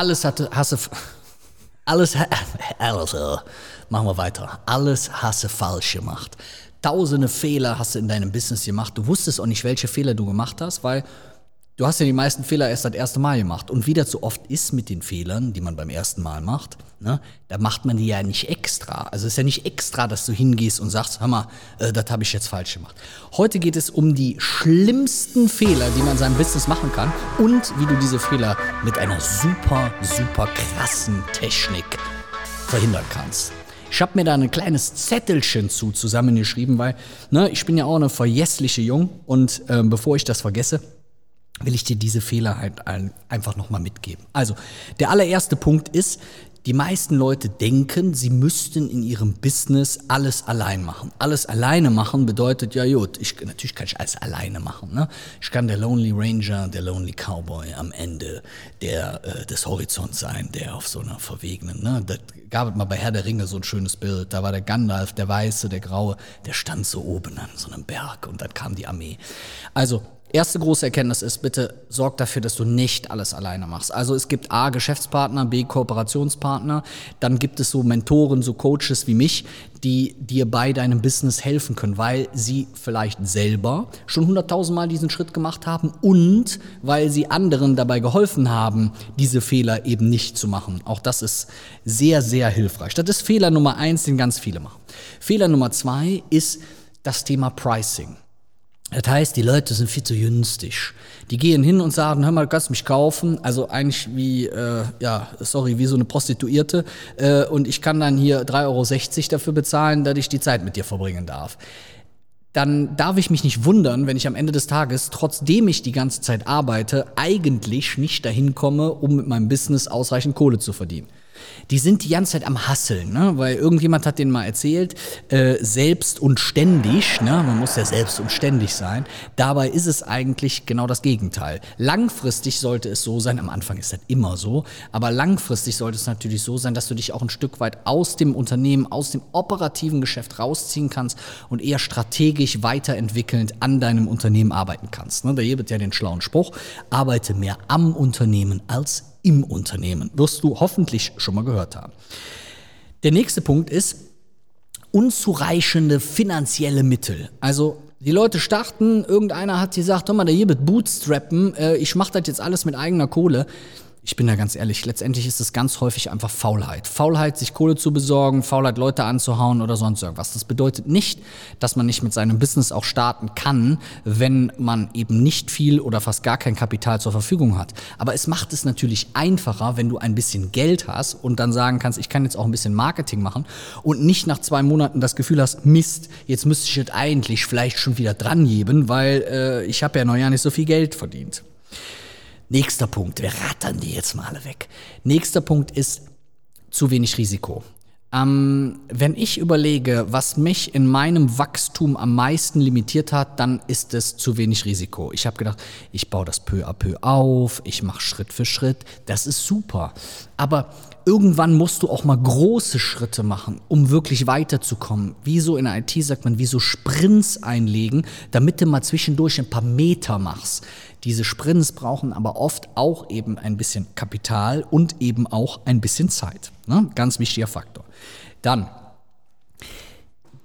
alles hatte, hast du, alles, alles, äh, machen wir weiter. Alles hast du falsch gemacht. Tausende Fehler hast du in deinem Business gemacht. Du wusstest auch nicht, welche Fehler du gemacht hast, weil du hast ja die meisten Fehler erst das erste Mal gemacht. Und wie das so oft ist mit den Fehlern, die man beim ersten Mal macht, ne, da macht man die ja nicht extra. Also es ist ja nicht extra, dass du hingehst und sagst, hör mal, äh, das habe ich jetzt falsch gemacht. Heute geht es um die schlimmsten Fehler, die man in seinem Business machen kann und wie du diese Fehler mit einer super, super krassen Technik verhindern kannst. Ich habe mir da ein kleines Zettelchen zu zusammengeschrieben, weil ne, ich bin ja auch eine vergessliche Jung und äh, bevor ich das vergesse, will ich dir diese Fehler halt einfach nochmal mitgeben. Also, der allererste Punkt ist, die meisten Leute denken, sie müssten in ihrem Business alles allein machen. Alles alleine machen bedeutet, ja gut, ich, natürlich kann ich alles alleine machen. Ne? Ich kann der Lonely Ranger, der Lonely Cowboy am Ende der, äh, des Horizonts sein, der auf so einer verwegenen, ne? da gab es mal bei Herr der Ringe so ein schönes Bild, da war der Gandalf, der Weiße, der Graue, der stand so oben an so einem Berg und dann kam die Armee. Also Erste große Erkenntnis ist, bitte sorg dafür, dass du nicht alles alleine machst. Also es gibt A, Geschäftspartner, B, Kooperationspartner, dann gibt es so Mentoren, so Coaches wie mich, die dir bei deinem Business helfen können, weil sie vielleicht selber schon hunderttausendmal diesen Schritt gemacht haben und weil sie anderen dabei geholfen haben, diese Fehler eben nicht zu machen. Auch das ist sehr, sehr hilfreich. Das ist Fehler Nummer eins, den ganz viele machen. Fehler Nummer zwei ist das Thema Pricing. Das heißt, die Leute sind viel zu günstig. Die gehen hin und sagen, hör mal, du kannst mich kaufen. Also eigentlich wie, äh, ja, sorry, wie so eine Prostituierte. Äh, und ich kann dann hier 3,60 Euro dafür bezahlen, dass ich die Zeit mit dir verbringen darf. Dann darf ich mich nicht wundern, wenn ich am Ende des Tages, trotzdem ich die ganze Zeit arbeite, eigentlich nicht dahin komme, um mit meinem Business ausreichend Kohle zu verdienen die sind die ganze Zeit am Hasseln, ne? weil irgendjemand hat denen mal erzählt, äh, selbst und ständig, ne? man muss ja selbst und ständig sein, dabei ist es eigentlich genau das Gegenteil. Langfristig sollte es so sein, am Anfang ist das immer so, aber langfristig sollte es natürlich so sein, dass du dich auch ein Stück weit aus dem Unternehmen, aus dem operativen Geschäft rausziehen kannst und eher strategisch weiterentwickelnd an deinem Unternehmen arbeiten kannst. Ne? Da gibt ja den schlauen Spruch, arbeite mehr am Unternehmen als im Unternehmen. Wirst du hoffentlich schon mal gehört haben. Der nächste Punkt ist unzureichende finanzielle Mittel. Also die Leute starten, irgendeiner hat gesagt, hör mal, der hier mit Bootstrappen, äh, ich mache das jetzt alles mit eigener Kohle ich bin da ganz ehrlich, letztendlich ist es ganz häufig einfach Faulheit. Faulheit, sich Kohle zu besorgen, Faulheit, Leute anzuhauen oder sonst irgendwas. Das bedeutet nicht, dass man nicht mit seinem Business auch starten kann, wenn man eben nicht viel oder fast gar kein Kapital zur Verfügung hat. Aber es macht es natürlich einfacher, wenn du ein bisschen Geld hast und dann sagen kannst, ich kann jetzt auch ein bisschen Marketing machen und nicht nach zwei Monaten das Gefühl hast, Mist, jetzt müsste ich jetzt eigentlich vielleicht schon wieder dran geben, weil äh, ich habe ja noch ja nicht so viel Geld verdient. Nächster Punkt, wir rattern die jetzt mal alle weg. Nächster Punkt ist zu wenig Risiko. Ähm, wenn ich überlege, was mich in meinem Wachstum am meisten limitiert hat, dann ist es zu wenig Risiko. Ich habe gedacht, ich baue das peu à peu auf, ich mache Schritt für Schritt, das ist super. Aber irgendwann musst du auch mal große Schritte machen, um wirklich weiterzukommen. Wie so in der IT sagt man, wie so Sprints einlegen, damit du mal zwischendurch ein paar Meter machst. Diese Sprints brauchen aber oft auch eben ein bisschen Kapital und eben auch ein bisschen Zeit. Ne? Ganz wichtiger Faktor. Dann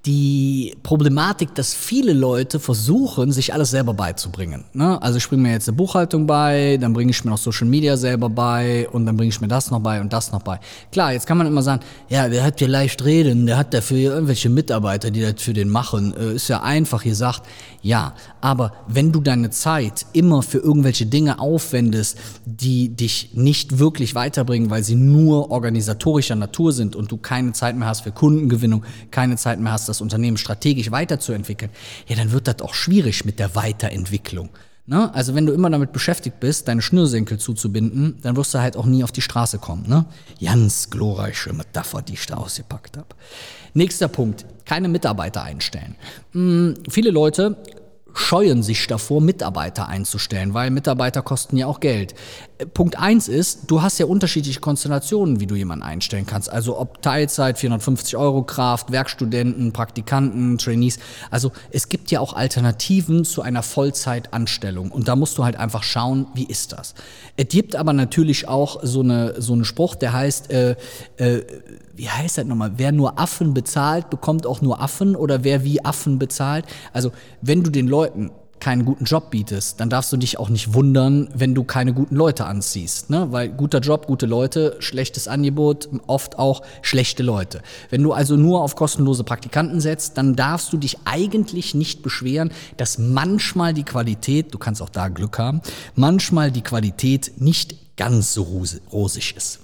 die Problematik, dass viele Leute versuchen, sich alles selber beizubringen. Ne? Also ich bringe mir jetzt eine Buchhaltung bei, dann bringe ich mir noch Social Media selber bei und dann bringe ich mir das noch bei und das noch bei. Klar, jetzt kann man immer sagen, ja, wer hat hier leicht reden, der hat dafür irgendwelche Mitarbeiter, die das für den machen. Äh, ist ja einfach gesagt, ja. Aber wenn du deine Zeit immer für irgendwelche Dinge aufwendest, die dich nicht wirklich weiterbringen, weil sie nur organisatorischer Natur sind und du keine Zeit mehr hast für Kundengewinnung, keine Zeit mehr hast, das Unternehmen strategisch weiterzuentwickeln, ja, dann wird das auch schwierig mit der Weiterentwicklung. Ne? Also wenn du immer damit beschäftigt bist, deine Schnürsenkel zuzubinden, dann wirst du halt auch nie auf die Straße kommen. Ne? Ganz glorreiche Metapher, die ich da ausgepackt habe. Nächster Punkt, keine Mitarbeiter einstellen. Hm, viele Leute scheuen sich davor, Mitarbeiter einzustellen, weil Mitarbeiter kosten ja auch Geld. Punkt eins ist, du hast ja unterschiedliche Konstellationen, wie du jemanden einstellen kannst. Also ob Teilzeit, 450 Euro Kraft, Werkstudenten, Praktikanten, Trainees. Also es gibt ja auch Alternativen zu einer Vollzeitanstellung. Und da musst du halt einfach schauen, wie ist das. Es gibt aber natürlich auch so eine so einen Spruch, der heißt, äh, äh, wie heißt das nochmal? Wer nur Affen bezahlt, bekommt auch nur Affen oder wer wie Affen bezahlt. Also wenn du den Leuten keinen guten Job bietest, dann darfst du dich auch nicht wundern, wenn du keine guten Leute anziehst. Ne? Weil guter Job, gute Leute, schlechtes Angebot, oft auch schlechte Leute. Wenn du also nur auf kostenlose Praktikanten setzt, dann darfst du dich eigentlich nicht beschweren, dass manchmal die Qualität, du kannst auch da Glück haben, manchmal die Qualität nicht ganz so rosig ist.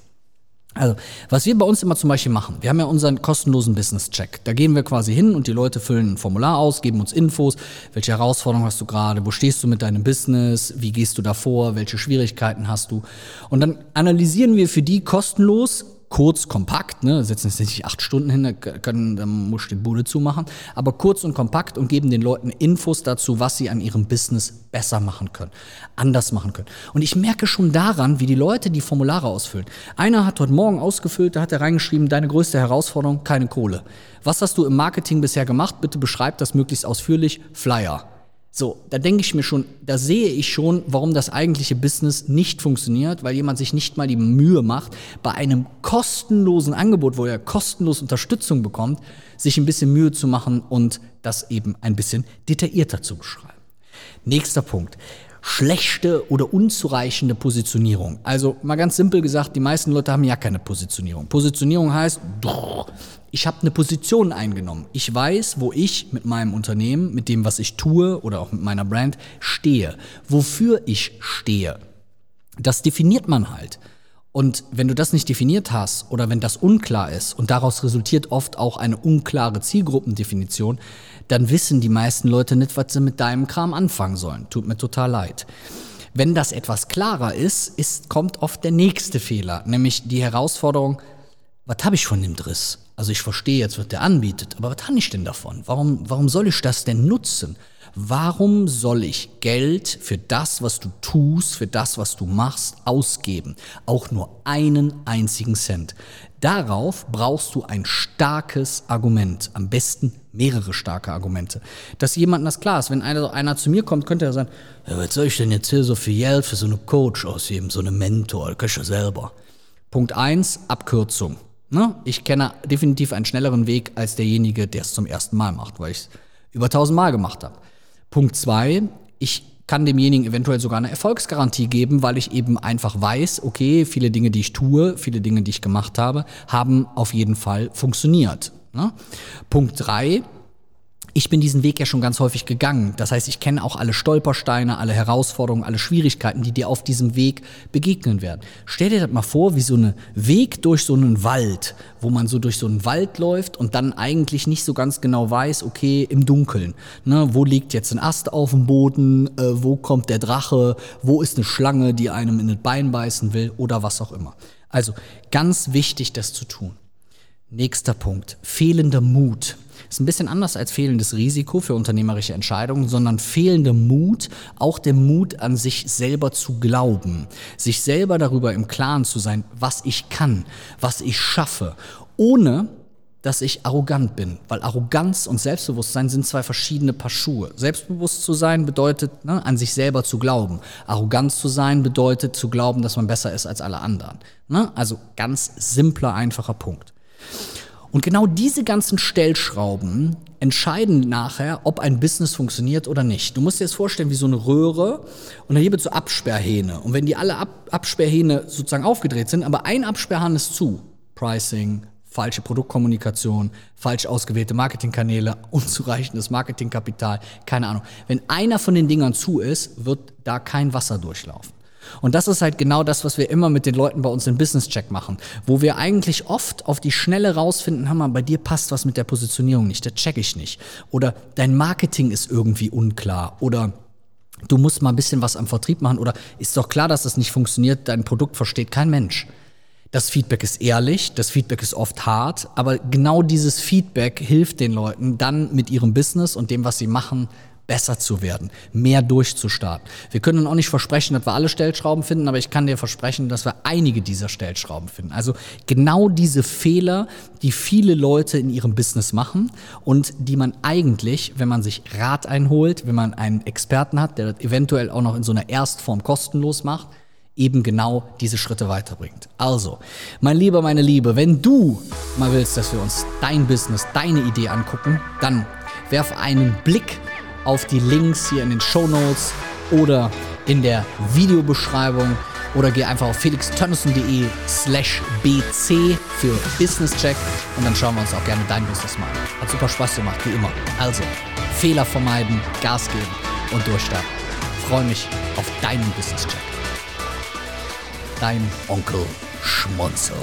Also, was wir bei uns immer zum Beispiel machen, wir haben ja unseren kostenlosen Business-Check. Da gehen wir quasi hin und die Leute füllen ein Formular aus, geben uns Infos, welche Herausforderungen hast du gerade, wo stehst du mit deinem Business, wie gehst du davor, welche Schwierigkeiten hast du. Und dann analysieren wir für die kostenlos kurz, kompakt, ne, setzen jetzt nicht acht Stunden hin, können, dann muss ich die Bude zumachen, aber kurz und kompakt und geben den Leuten Infos dazu, was sie an ihrem Business besser machen können, anders machen können. Und ich merke schon daran, wie die Leute die Formulare ausfüllen. Einer hat heute Morgen ausgefüllt, da hat er reingeschrieben, deine größte Herausforderung, keine Kohle. Was hast du im Marketing bisher gemacht? Bitte beschreib das möglichst ausführlich. Flyer. So, da denke ich mir schon, da sehe ich schon, warum das eigentliche Business nicht funktioniert, weil jemand sich nicht mal die Mühe macht, bei einem kostenlosen Angebot, wo er kostenlos Unterstützung bekommt, sich ein bisschen Mühe zu machen und das eben ein bisschen detaillierter zu beschreiben. Nächster Punkt schlechte oder unzureichende Positionierung. Also mal ganz simpel gesagt, die meisten Leute haben ja keine Positionierung. Positionierung heißt, ich habe eine Position eingenommen. Ich weiß, wo ich mit meinem Unternehmen, mit dem, was ich tue oder auch mit meiner Brand stehe, wofür ich stehe. Das definiert man halt. Und wenn du das nicht definiert hast oder wenn das unklar ist und daraus resultiert oft auch eine unklare Zielgruppendefinition, dann wissen die meisten Leute nicht, was sie mit deinem Kram anfangen sollen. Tut mir total leid. Wenn das etwas klarer ist, ist kommt oft der nächste Fehler, nämlich die Herausforderung, was habe ich von dem Driss? Also ich verstehe jetzt, was der anbietet, aber was habe ich denn davon? Warum, warum soll ich das denn nutzen? Warum soll ich Geld für das, was du tust, für das, was du machst, ausgeben? Auch nur einen einzigen Cent. Darauf brauchst du ein starkes Argument, am besten mehrere starke Argumente. Dass jemand das klar ist, wenn einer, einer zu mir kommt, könnte er sagen, ja, was soll ich denn jetzt hier so viel Geld für so eine Coach ausgeben, so eine Mentor, das kann ja selber. Punkt eins Abkürzung. Ne? Ich kenne definitiv einen schnelleren Weg als derjenige, der es zum ersten Mal macht, weil ich es über tausend Mal gemacht habe. Punkt zwei, ich kann demjenigen eventuell sogar eine Erfolgsgarantie geben, weil ich eben einfach weiß, okay, viele Dinge, die ich tue, viele Dinge, die ich gemacht habe, haben auf jeden Fall funktioniert. Ne? Punkt drei, ich bin diesen Weg ja schon ganz häufig gegangen. Das heißt, ich kenne auch alle Stolpersteine, alle Herausforderungen, alle Schwierigkeiten, die dir auf diesem Weg begegnen werden. Stell dir das mal vor, wie so ein Weg durch so einen Wald, wo man so durch so einen Wald läuft und dann eigentlich nicht so ganz genau weiß, okay, im Dunkeln, ne, wo liegt jetzt ein Ast auf dem Boden, äh, wo kommt der Drache, wo ist eine Schlange, die einem in das Bein beißen will oder was auch immer. Also ganz wichtig, das zu tun. Nächster Punkt, fehlender Mut. Ist ein bisschen anders als fehlendes Risiko für unternehmerische Entscheidungen, sondern fehlender Mut, auch der Mut an sich selber zu glauben, sich selber darüber im Klaren zu sein, was ich kann, was ich schaffe, ohne dass ich arrogant bin, weil Arroganz und Selbstbewusstsein sind zwei verschiedene Paar Schuhe. Selbstbewusst zu sein bedeutet, ne, an sich selber zu glauben. Arroganz zu sein bedeutet zu glauben, dass man besser ist als alle anderen. Ne? Also ganz simpler, einfacher Punkt. Und genau diese ganzen Stellschrauben entscheiden nachher, ob ein Business funktioniert oder nicht. Du musst dir das vorstellen wie so eine Röhre und da gibt es so Absperrhähne. Und wenn die alle Ab Absperrhähne sozusagen aufgedreht sind, aber ein Absperrhahn ist zu, Pricing, falsche Produktkommunikation, falsch ausgewählte Marketingkanäle, unzureichendes Marketingkapital, keine Ahnung. Wenn einer von den Dingern zu ist, wird da kein Wasser durchlaufen. Und das ist halt genau das, was wir immer mit den Leuten bei uns im Business Check machen, wo wir eigentlich oft auf die Schnelle rausfinden, Hammer, bei dir passt was mit der Positionierung nicht, das check ich nicht. Oder dein Marketing ist irgendwie unklar. Oder du musst mal ein bisschen was am Vertrieb machen. Oder ist doch klar, dass das nicht funktioniert, dein Produkt versteht kein Mensch. Das Feedback ist ehrlich, das Feedback ist oft hart, aber genau dieses Feedback hilft den Leuten dann mit ihrem Business und dem, was sie machen, besser zu werden, mehr durchzustarten. Wir können auch nicht versprechen, dass wir alle Stellschrauben finden, aber ich kann dir versprechen, dass wir einige dieser Stellschrauben finden. Also genau diese Fehler, die viele Leute in ihrem Business machen und die man eigentlich, wenn man sich Rat einholt, wenn man einen Experten hat, der das eventuell auch noch in so einer Erstform kostenlos macht, eben genau diese Schritte weiterbringt. Also, mein Lieber, meine Liebe, wenn du mal willst, dass wir uns dein Business, deine Idee angucken, dann werf einen Blick auf die Links hier in den Show Notes oder in der Videobeschreibung oder geh einfach auf felixtönnissen.de slash bc für Business Check und dann schauen wir uns auch gerne dein Business mal an. Hat super Spaß gemacht, wie immer. Also, Fehler vermeiden, Gas geben und durchstarten. Freue mich auf deinen Business Check. Dein Onkel Schmonzo.